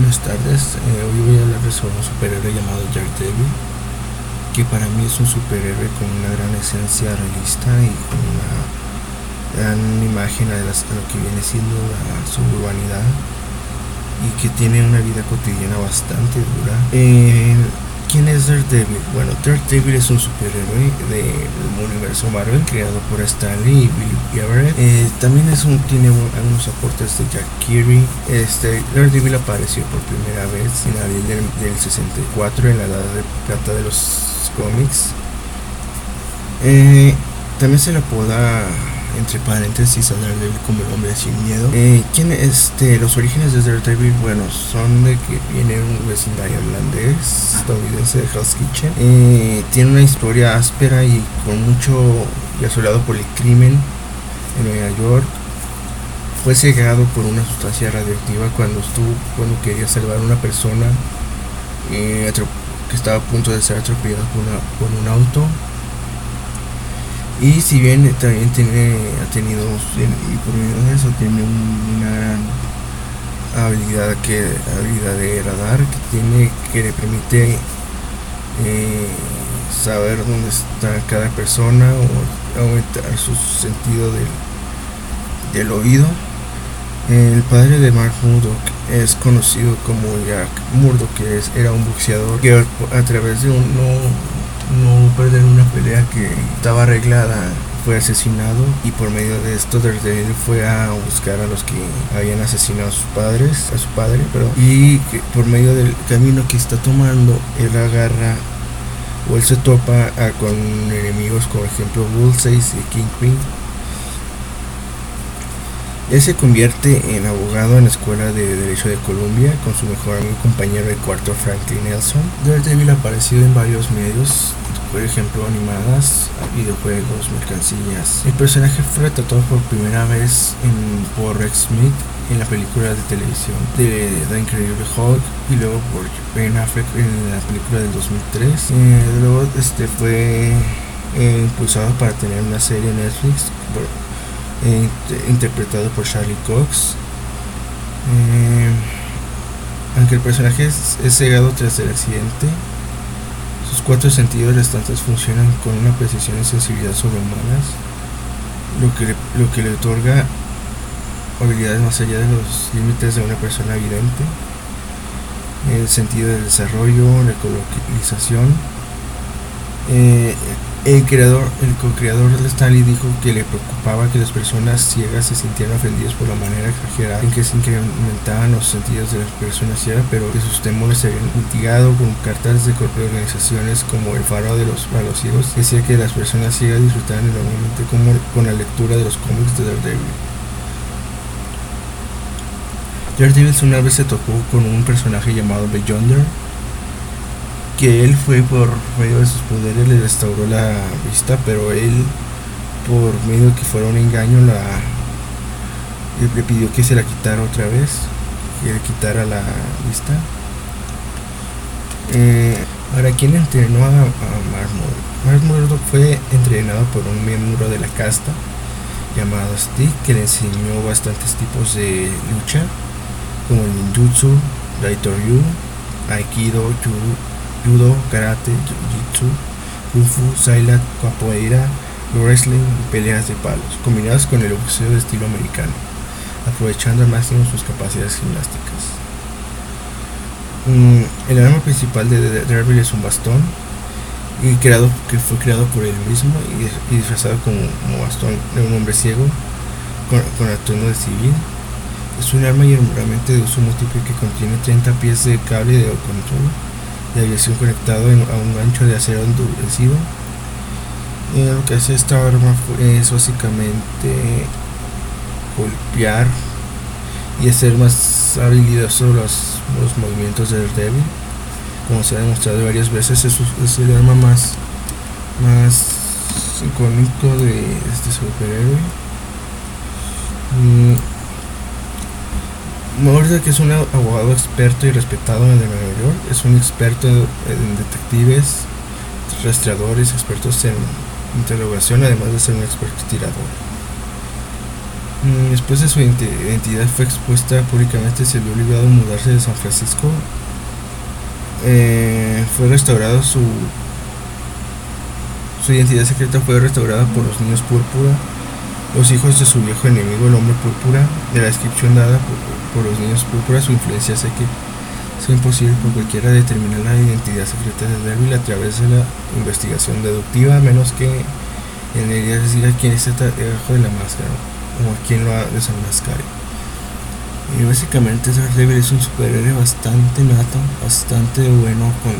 Buenas tardes, eh, hoy voy a hablarles sobre un superhéroe llamado Daredevil, que para mí es un superhéroe con una gran esencia realista y con una gran imagen de, lo que viene siendo su urbanidad y que tiene una vida cotidiana bastante dura. Eh, ¿Quién es Daredevil? Bueno, Daredevil es un superhéroe del universo Marvel creado por Stanley y Bill Everett. Eh, también es un, tiene algunos aportes de Jack Kirby. Este, Daredevil apareció por primera vez en abril del, 64 en la edad de plata de los cómics. Eh, también se le apoda entre paréntesis a Daredevil como el hombre sin miedo. Eh, ¿quién, este, los orígenes de Daredevil, bueno, son de que viene un vecindario irlandés, estadounidense de Hell's Kitchen. Eh, tiene una historia áspera y con mucho y asolado por el crimen en Nueva York. Fue cegado por una sustancia radioactiva cuando estuvo, cuando quería salvar a una persona eh, que estaba a punto de ser atropellada por, por un auto y si bien también tiene, ha tenido, y por medio de eso, tiene una gran habilidad, que, habilidad de radar que, tiene, que le permite eh, saber dónde está cada persona o aumentar su sentido del, del oído. El padre de Mark Murdoch es conocido como Jack Murdoch, que es, era un boxeador que a través de un, no perder una pelea que estaba arreglada fue asesinado y por medio de esto Daredevil fue a buscar a los que habían asesinado a sus padres, a su padre, pero y por medio del camino que está tomando él agarra o él se topa con enemigos como ejemplo Bullseye y Kingpin él se convierte en abogado en la Escuela de Derecho de Columbia con su mejor amigo y compañero de cuarto Franklin Nelson. Daredevil ha aparecido en varios medios, por ejemplo animadas, videojuegos, mercancías. El personaje fue retratado por primera vez en, por Rex Smith en la película de televisión de The Incredible Hulk y luego por Ben Affleck en la película del 2003. Eh, luego este fue eh, impulsado para tener una serie en Netflix interpretado por Charlie Cox. Eh, aunque el personaje es, cegado tras el accidente, sus cuatro sentidos restantes funcionan con una precisión y sensibilidad sobrehumanas, lo que, le, lo que le otorga habilidades más allá de los límites de una persona evidente. El sentido del desarrollo, la colocalización, eh, el creador, el co-creador de Stanley dijo que le preocupaba que las personas ciegas se sintieran ofendidas por la manera exagerada en que se incrementaban los sentidos de las personas ciegas, pero que sus temores se habían mitigado con cartas de organizaciones como el Faro de los Malos Ciegos, decía que las personas ciegas disfrutaban enormemente como con la lectura de los cómics de Daredevil. Daredevil una vez se tocó con un personaje llamado Beyonder, que él fue por medio de sus poderes le restauró la vista, pero él por medio que fuera un engaño la le pidió que se la quitara otra vez, que le quitara la vista. Eh, para quien entrenó a, a Mark fue entrenado por un miembro de la casta llamado Stick que le enseñó bastantes tipos de lucha como el ninjutsu, Ryu, Aikido, Judo judo, karate, jiu-jitsu, kung fu, sailat, capoeira, wrestling y peleas de palos, combinadas con el boxeo de estilo americano, aprovechando al máximo sus capacidades gimnásticas. Mm, el arma principal de Daredevil es un bastón y creado, que fue creado por él mismo y, disfrazado como, bastón de un hombre ciego con, con atuendo de civil. Es un arma y herramienta de uso múltiple que contiene 30 pies de cable de control de aviación conectado a un gancho de acero endurecido. Y lo que hace esta arma es básicamente golpear y hacer más habilidoso los, los movimientos del débil. Como se ha demostrado varias veces, es, es el arma más, más icónico de este superhéroe. Mm, Que es un abogado experto y respetado en Nueva York, es un experto en detectives, rastreadores, expertos en interrogación, además de ser un experto tirador. Mm, después de su identidad fue expuesta públicamente, se vio obligado a mudarse de San Francisco. Eh, fue restaurado su su identidad secreta fue restaurada por los niños púrpura, los hijos de su viejo enemigo, el hombre púrpura. De la descripción dada por, los niños púrpura, su influencia hace que sea imposible por cualquiera determinar la identidad secreta de Devil a través de la investigación deductiva, a menos que en ella decir quién está debajo de la máscara o a quién lo desenmascare. Y básicamente Daredevil es un superhéroe bastante nato, bastante bueno con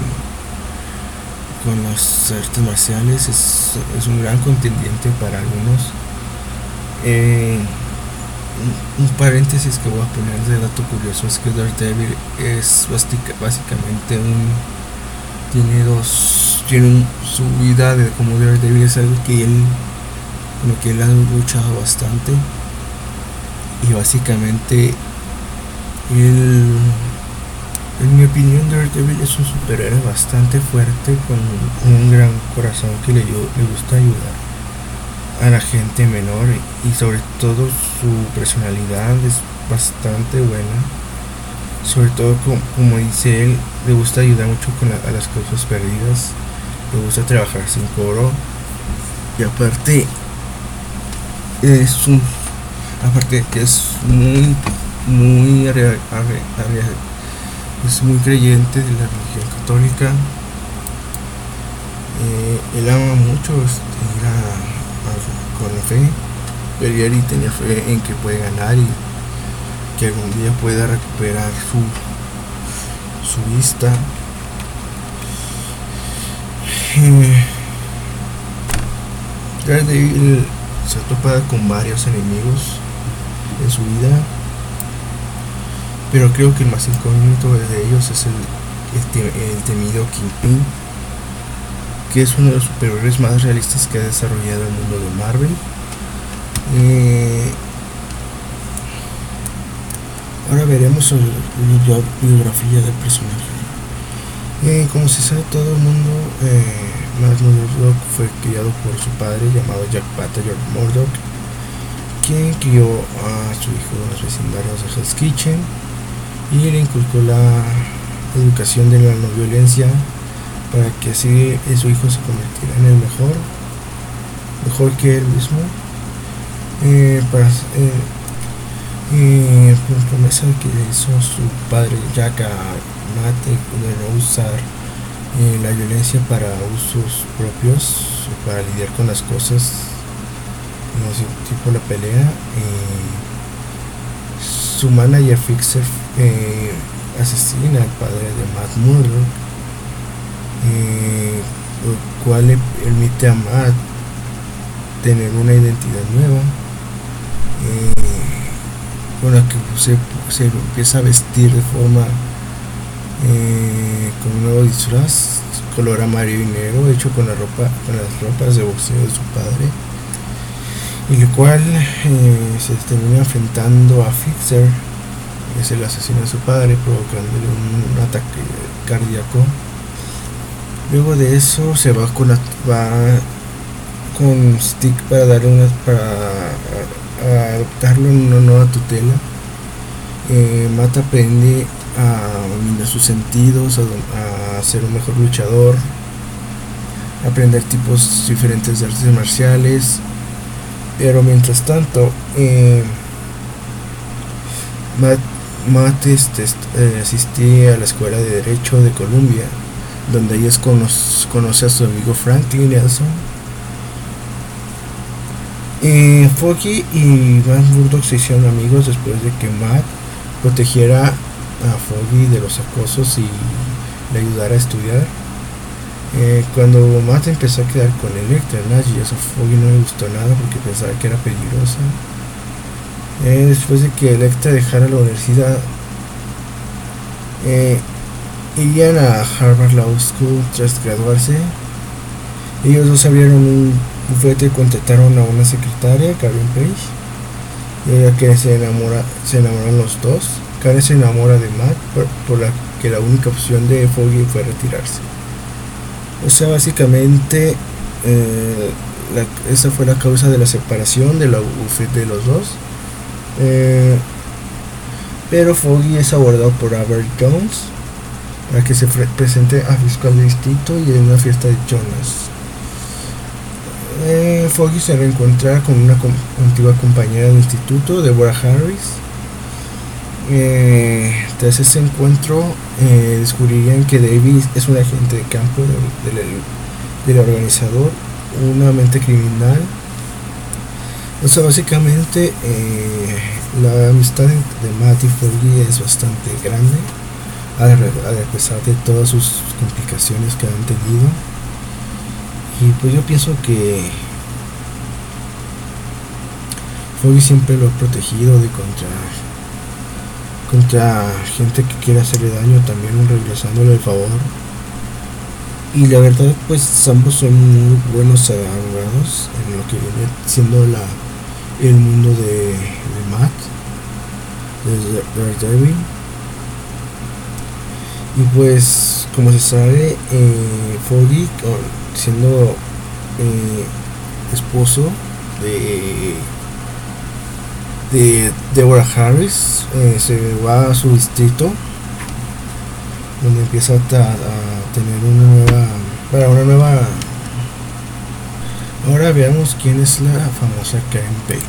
con las artes marciales es, un gran contendiente para algunos. Eh, un, paréntesis que voy a poner de dato curioso es que Daredevil es básicamente un tiene dos tiene su vida de como Daredevil es algo que él lo que él ha luchado bastante. Y básicamente él en mi opinión, Daredevil es un superhéroe bastante fuerte con un gran corazón que le, le gusta ayudar a la gente menor y sobre todo su personalidad es bastante buena. Sobre todo, como, dice él, le gusta ayudar mucho con a las causas perdidas, le gusta trabajar sin coro y aparte es un aparte que es muy muy es muy creyente de la religión católica. Eh, él ama mucho este, ir a, con la fe. Y tenía fe en que puede ganar y que algún día pueda recuperar su, su vista. Eh, Daredevil se ha topado con varios enemigos en su vida pero creo que el más incógnito de ellos es el, el, temido Kingpin, que es uno de los superhéroes más realistas que ha desarrollado el mundo de Marvel. Eh, ahora veremos la biografía del personaje. Eh, como se sabe todo el mundo, eh, Murdock fue criado por su padre llamado Jack George Murdock, quien crió a su hijo en los vecindarios de Hell's Kitchen y le inculcó la educación de la no violencia para que así su hijo se convirtiera en el mejor, mejor que él mismo. Eh, eh, por promesa que hizo su padre Jack a Mate de no usar eh, la violencia para usos propios, para lidiar con las cosas, tipo la pelea. su manager Fixer eh, asesina al padre de Matt Murdock, eh, lo cual le permite a Matt tener una identidad nueva, eh, con la que se, empieza a vestir de forma con un nuevo disfraz, color amarillo y negro, hecho con la ropa, con las ropas de boxeo de su padre y el cual se termina enfrentando a Fixer es el asesino de su padre, provocándole un, ataque cardíaco. Luego de eso se va con, va con Stick para darle una para adoptarlo en una nueva tutela. Eh, Mata aprende a minar sus sentidos, a, ser un mejor luchador, aprender tipos diferentes de artes marciales. Pero mientras tanto, eh, Matt Matt este, eh, asistía a la Escuela de Derecho de Columbia, donde ella conoce a su amigo Franklin Nelson. Foggy y Van Murdock se hicieron amigos después de que Matt protegiera a Foggy de los acosos y le ayudara a estudiar. Eh, cuando Matt empezó a quedar con Electra, y eso a Foggy no le gustó nada porque pensaba que era peligrosa. Eh, después de que Electra dejara la universidad, eh, irían a Harvard Law School tras graduarse. Ellos dos abrieron un bufete y contrataron a una secretaria, Karen Page. Y ella que se enamora, se enamoran los dos. Karen se enamora de Matt por, la que la única opción de Foggy fue retirarse. O sea, básicamente eh, esa fue la causa de la separación de la de los dos Eh, pero Foggy es abordado por Albert Jones para que se presente a fiscal de distrito y en una fiesta de Jonas. Eh, Foggy se reencuentra con una antigua compañera del instituto, Deborah Harris. Eh, tras ese encuentro eh, descubrirían que David es un agente de campo del, organizador, una mente criminal. O sea, básicamente la amistad de Matt y Foggy es bastante grande, a pesar de todas sus complicaciones que han tenido. Y pues yo pienso que Foggy siempre lo ha protegido de contra contra gente que quiere hacerle daño también regresándole el favor y la verdad pues ambos son muy buenos abogados en lo que viene siendo la el mundo de, de Matt de Daredevil y pues como se sabe eh, siendo eh, esposo de de Deborah Harris eh, se va a su distrito donde empieza a, tener una nueva para una nueva ahora veamos quién es la famosa Karen Pay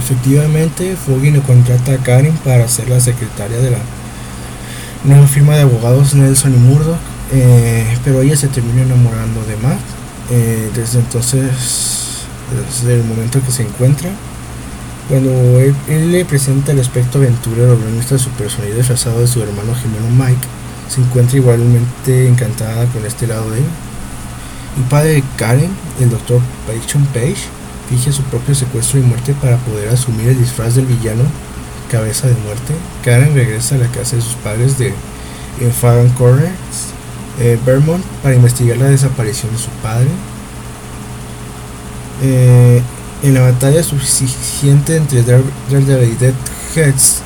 efectivamente Foggy le contrata a Karen para ser la secretaria de la nueva firma de abogados Nelson y Murdoch eh, pero ella se termina enamorando de Matt eh, desde entonces, desde el momento que se encuentra, cuando él, le presenta el aspecto aventurero muestra su personalidad disfrazado de su hermano gemelo Mike, se encuentra igualmente encantada con este lado de él. El padre de Karen, el doctor Payton Page, finge su propio secuestro y muerte para poder asumir el disfraz del villano cabeza de muerte. Karen regresa a la casa de sus padres de en Fagan Corners eh, Vermont para investigar la desaparición de su padre. Eh, en la batalla suficiente entre Daredevil y Deadheads,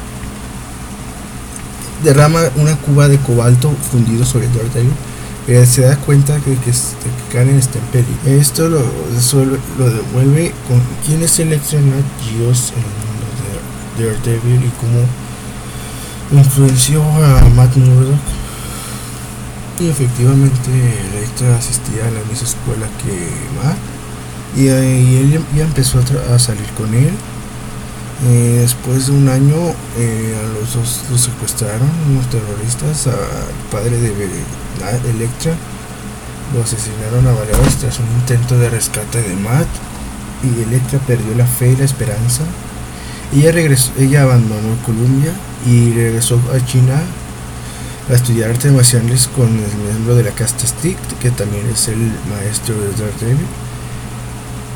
derrama una cuba de cobalto fundido sobre Daredevil. Pero se da cuenta de que, Karen está en peligro. Esto lo, lo devuelve con quién es el extra Dios en el Daredevil y cómo influenció a Matt Murdock y efectivamente Electra asistía a la misma escuela que Matt. Y, él ya empezó a, salir con él. Eh, después de un año, eh, a los dos los secuestraron unos terroristas, al padre de Electra. Lo asesinaron a baleadas tras un intento de rescate de Matt. Y Electra perdió la fe y la esperanza. Ella, regresó, ella abandonó Colombia y regresó a China a estudiar artes marciales con el miembro de la casta Stick, que también es el maestro de Daredevil,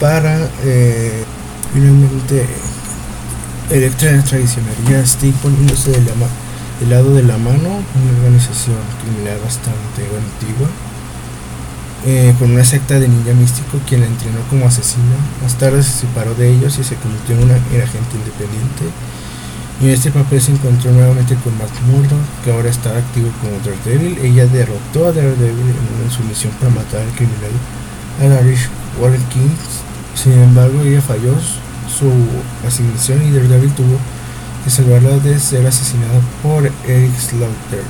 para eh, finalmente Electra traicionaría a Stick poniéndose del, lado de la mano, una organización criminal bastante antigua. Eh, con una secta de ninja místico quien la entrenó como asesina. Más tarde se separó de ellos y se convirtió en una agente independiente y en este papel se encontró nuevamente con Matt Murdock, que ahora está activo como Daredevil. Ella derrotó a Daredevil en su misión para matar al criminal Irish Warren King. Sin embargo, ella falló su asignación y Daredevil tuvo que salvarla de ser asesinada por Eric Slaughter,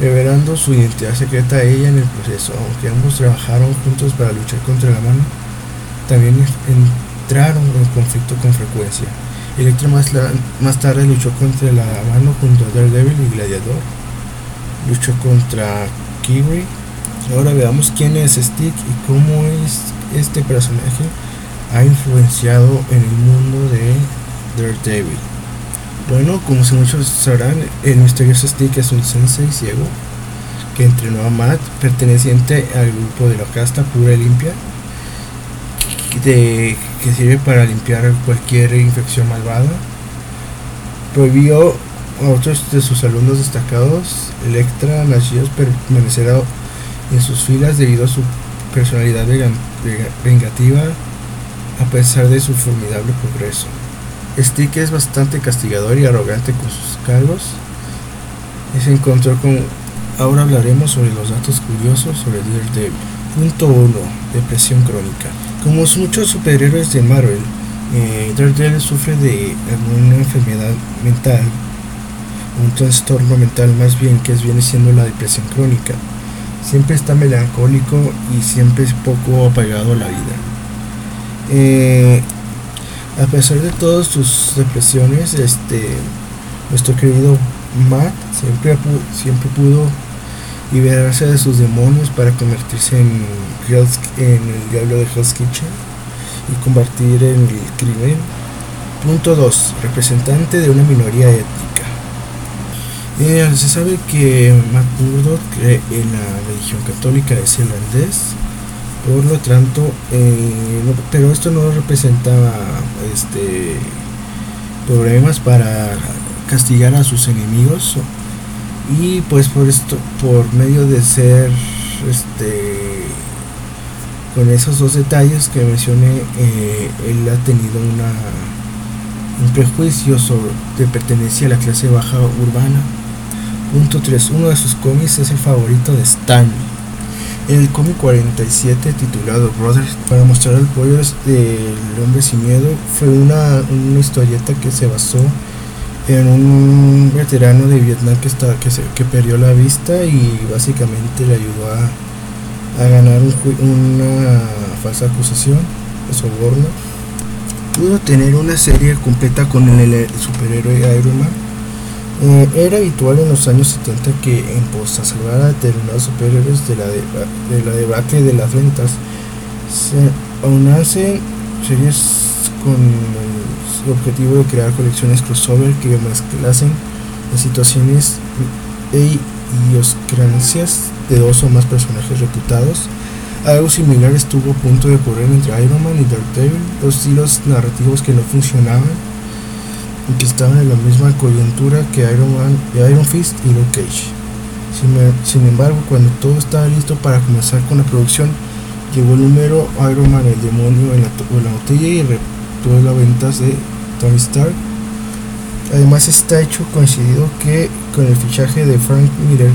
revelando su identidad secreta a ella en el proceso. Aunque ambos trabajaron juntos para luchar contra la mano, también entraron en conflicto con frecuencia. Electra más, más tarde luchó contra la mano junto a Daredevil y Gladiador. Luchó contra Kiwi. Ahora veamos quién es Stick y cómo es este personaje ha influenciado en el mundo de Daredevil. Bueno, como muchos sabrán, el misterioso Stick es un sensei ciego que entrenó a Matt, perteneciente al grupo de la casta pura y limpia, que sirve para limpiar cualquier infección malvada. Prohibió a otros de sus alumnos destacados, Electra nacidos permanecerá en sus filas debido a su personalidad vengativa a pesar de su formidable progreso. Stick es bastante castigador y arrogante con sus cargos se encontró con... Ahora hablaremos sobre los datos curiosos sobre Daredevil. Punto 1. Depresión crónica. Como muchos superhéroes de Marvel, Eh, Daredevil sufre de alguna enfermedad mental, un trastorno mental más bien que viene siendo la depresión crónica. Siempre está melancólico y siempre es poco apagado a la vida. Eh, a pesar de todas sus depresiones, este, nuestro querido Matt siempre, siempre pudo liberarse de sus demonios para convertirse en, en el diablo de Hell's Kitchen y convertir en el crimen. Punto 2. Representante de una minoría étnica. Eh, se sabe que Matt Murdock cree en la religión católica es irlandés, por lo tanto, eh, pero esto no representaba este, problemas para castigar a sus enemigos. Y pues por esto por medio de ser este con esos dos detalles que mencioné eh, él ha tenido un prejuicio de pertenencia a la clase baja urbana. Punto 3 uno de sus cómics es el favorito de Stan el cómic 47 titulado Brothers para mostrar el pollo del hombre sin miedo fue una, una historieta que se basó en un veterano de Vietnam que, está, que, se, que perdió la vista y básicamente le ayudó a, a ganar una falsa acusación de soborno. Pudo tener una serie completa con el, superhéroe Iron Man. Eh, era habitual en los años 70 que en pos a salvar a determinados superhéroes de la, de, la debacle de las ventas se aunase series con el objetivo de crear colecciones crossover que mezclasen las situaciones e idiosincrasias de dos o más personajes reputados. Algo similar estuvo a punto de ocurrir entre Iron Man y Daredevil, dos estilos narrativos que no funcionaban que estaban en la misma coyuntura que Iron Man, Iron Fist y Luke Cage. Sin, embargo, cuando todo estaba listo para comenzar con la producción, llegó el número Iron Man, el demonio en la, botella y todas las ventas de Tony Stark. Además está hecho coincidido que con el fichaje de Frank Miller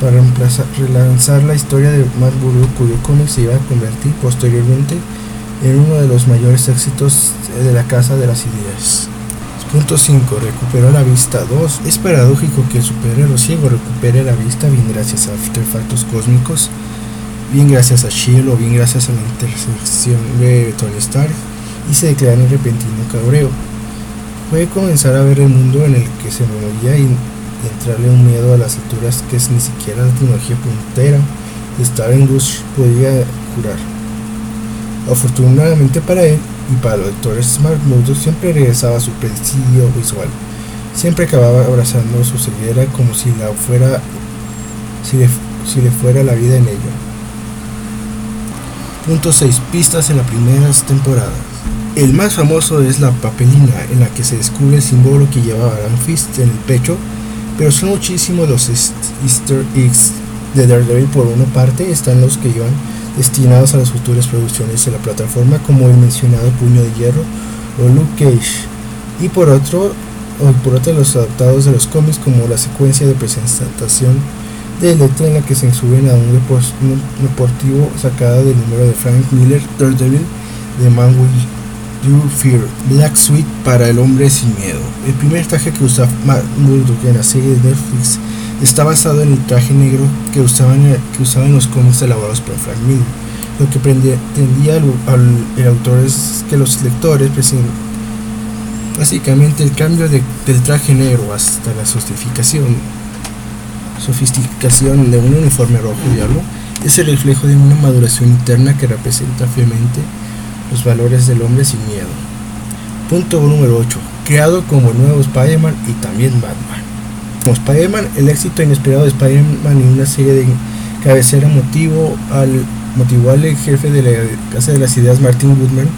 para reemplazar, relanzar la historia de Matt cuyo cómic se iba a convertir posteriormente en uno de los mayores éxitos de la Casa de las Ideas. Punto 5. Recuperó la vista 2. Es paradójico que el superhéroe ciego recupere la vista bien gracias a artefactos cósmicos, bien gracias a S.H.I.E.L.D. o bien gracias a la intersección de Tony Stark y se declara en repentino cabreo. Puede comenzar a ver el mundo en el que se movía y, entrarle un miedo a las alturas que es ni siquiera la tecnología puntera de Star Wars podía curar. Afortunadamente para él y para los lectores, Smart Mode siempre regresaba a su presidio visual. Siempre acababa abrazando su ceguera como si la fuera si le, si le fuera la vida en ello. Punto 6. Pistas en las primeras temporadas. El más famoso es la papelina en la que se descubre el símbolo que llevaba Fist en el pecho, pero son muchísimos los easter eggs de Daredevil. Por una parte están los que iban destinados a las futuras producciones de la plataforma como el mencionado Puño de Hierro o Luke Cage y por otro los adaptados de los cómics como la secuencia de presentación de Electro en la que se suben a un, deportivo sacada del número de Frank Miller Daredevil de Man You Fear, Black Suite para el hombre sin miedo. El primer traje que usaba Murdock en la serie de Netflix está basado en el traje negro que usaban, que usaban los cómics elaborados por Frank Miller. Lo que pretendía el autor es que los lectores presenten básicamente el cambio de, del traje negro hasta la sofisticación, sofisticación de un uniforme rojo diablo es el reflejo de una maduración interna que representa fielmente los valores del hombre sin miedo. Punto número 8. Creado como nuevo Spider-Man y también Batman. Como Spider-Man, el éxito inesperado de Spider-Man y una serie de cabecera motivo al, motivó al jefe de la Casa de las Ideas, Martin Woodman,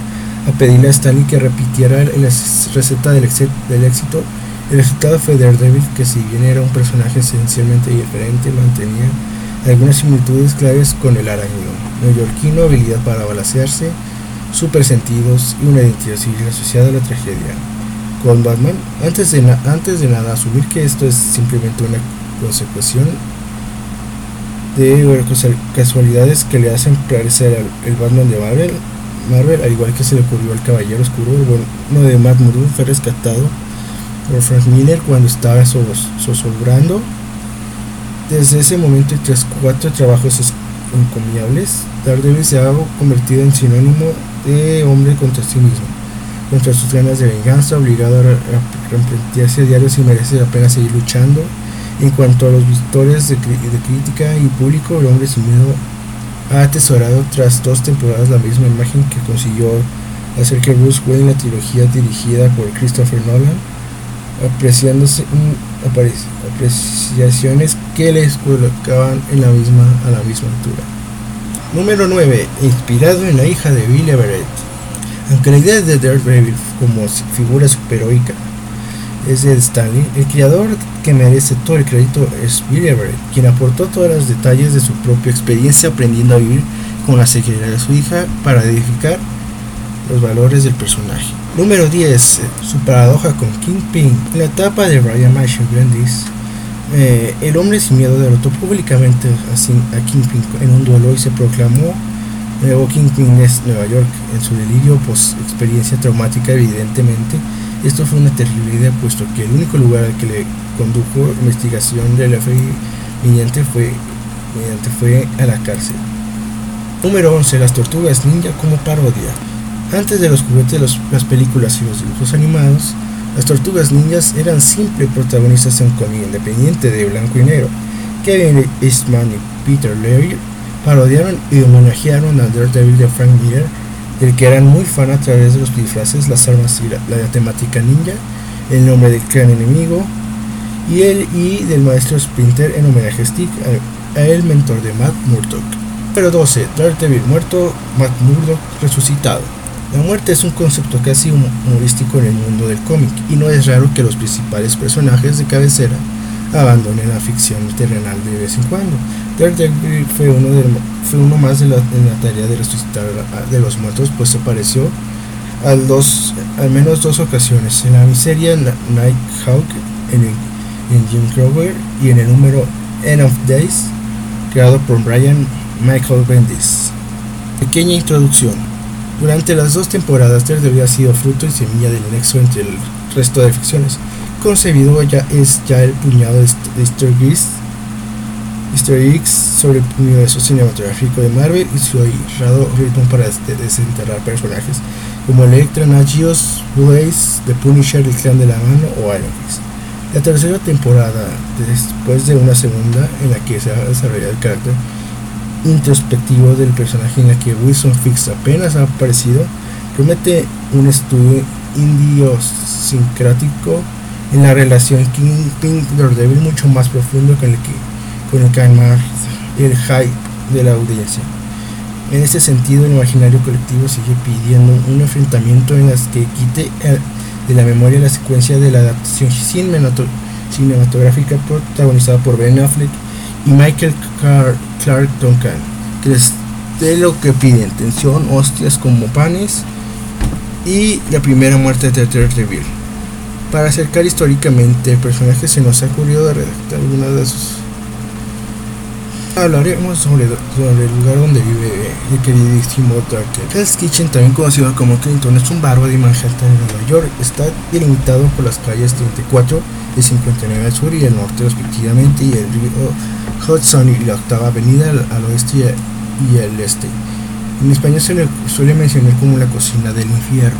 a pedirle a Stanley que repitiera la receta del, éxito. El resultado fue Daredevil, que si bien era un personaje esencialmente diferente, mantenía algunas similitudes claves con el arañón neoyorquino, habilidad para balancearse, supersentidos y una identidad civil asociada a la tragedia. Con Batman, antes de, antes de nada, asumir que esto es simplemente una consecuencia de casualidades que le hacen parecer el Batman de Marvel, Marvel, al igual que se le ocurrió al Caballero Oscuro, bueno, de Matt Murdock fue rescatado por Frank Miller cuando estaba zozobrando. Desde ese momento y tras cuatro trabajos encomiables, Daredevil se ha convertido en sinónimo de hombre contra sí mismo, contra sus ganas de venganza, obligado a replantearse a diario si merece la pena seguir luchando. En cuanto a los victorias de, de crítica y público, el hombre sin miedo ha atesorado tras dos temporadas la misma imagen que consiguió hacer que Bruce Wayne la trilogía dirigida por Christopher Nolan, apreciándose apreciaciones que les colocaban en la misma, a la misma altura. Número 9. Inspirado en la hija de Billy Everett. Aunque la idea de Daredevil como figura superheroica es de Stanley, el creador que merece todo el crédito es Billy Everett, quien aportó todos los detalles de su propia experiencia aprendiendo a vivir con la ceguera de su hija para edificar los valores del personaje. Número 10. Su paradoja con Kingpin. En la etapa de Ryan Marshall Bendis, eh, el hombre sin miedo derrotó públicamente a, Kingpin en un duelo y se proclamó Kingpin es Nueva York. En su delirio, pues experiencia traumática evidentemente, esto fue una terrible idea puesto que el único lugar al que le condujo investigación del FBI mediante fue, mediante fue a la cárcel. Número 11. Las tortugas ninja como parodia. Antes de los juguetes, las películas y los dibujos animados, las tortugas ninjas eran simples protagonistas de un cómic independiente de blanco y negro. Kevin Eastman y Peter Laird parodiaron y homenajearon al Daredevil de Frank Miller del que eran muy fan a través de los disfraces, las armas y la, temática ninja, el nombre del clan enemigo y el y del maestro Splinter en homenaje a Stick, a, el mentor de Matt Murdock. Pero 12. Daredevil muerto, Matt Murdock resucitado. La muerte es un concepto casi humorístico en el mundo del cómic y no es raro que los principales personajes de cabecera abandonen la ficción terrenal de vez en cuando. Daredevil fue uno, de, fue uno más en la tarea de resucitar de los muertos, pues apareció al, dos, al menos dos ocasiones, en la miseria Nighthawk, en, en Jim Crover y en el número End of Days, creado por Brian Michael Bendis. Pequeña introducción. Durante las dos temporadas, Daredevil ha sido fruto y semilla del nexo entre el resto de ficciones concebido ya es ya el puñado de Easter eggs, Easter eggs sobre el universo cinematográfico de Marvel y su airrado ritmo para desenterrar personajes como Electra, Nagios, Blaze, The Punisher, El Clan de la Mano o Iron Fist. La tercera temporada, después de una segunda en la que se ha desarrollado el carácter introspectivo del personaje en la que Wilson Fix apenas ha aparecido, promete un estudio idiosincrático en la relación Kingpin Daredevil mucho más profundo con el que con el calmar el hype de la audiencia. En ese sentido, el imaginario colectivo sigue pidiendo un enfrentamiento en las que quite de la memoria la secuencia de la adaptación cinematográfica protagonizada por Ben Affleck y Michael Clark Duncan, que es de lo que piden tensión, hostias como panes y la primera muerte de Daredevil. Para acercar históricamente el personaje se nos ha ocurrido redactar algunas de sus... Hablaremos sobre, sobre, el lugar donde vive el queridísimo Tucker. Hell's Kitchen, también conocido como Clinton, es un barrio de Manhattan en Nueva York. Está delimitado por las calles 34 y 59 al sur y al norte respectivamente y el río Hudson y la octava avenida al, oeste y, al este. En español se le suele mencionar como la cocina del infierno.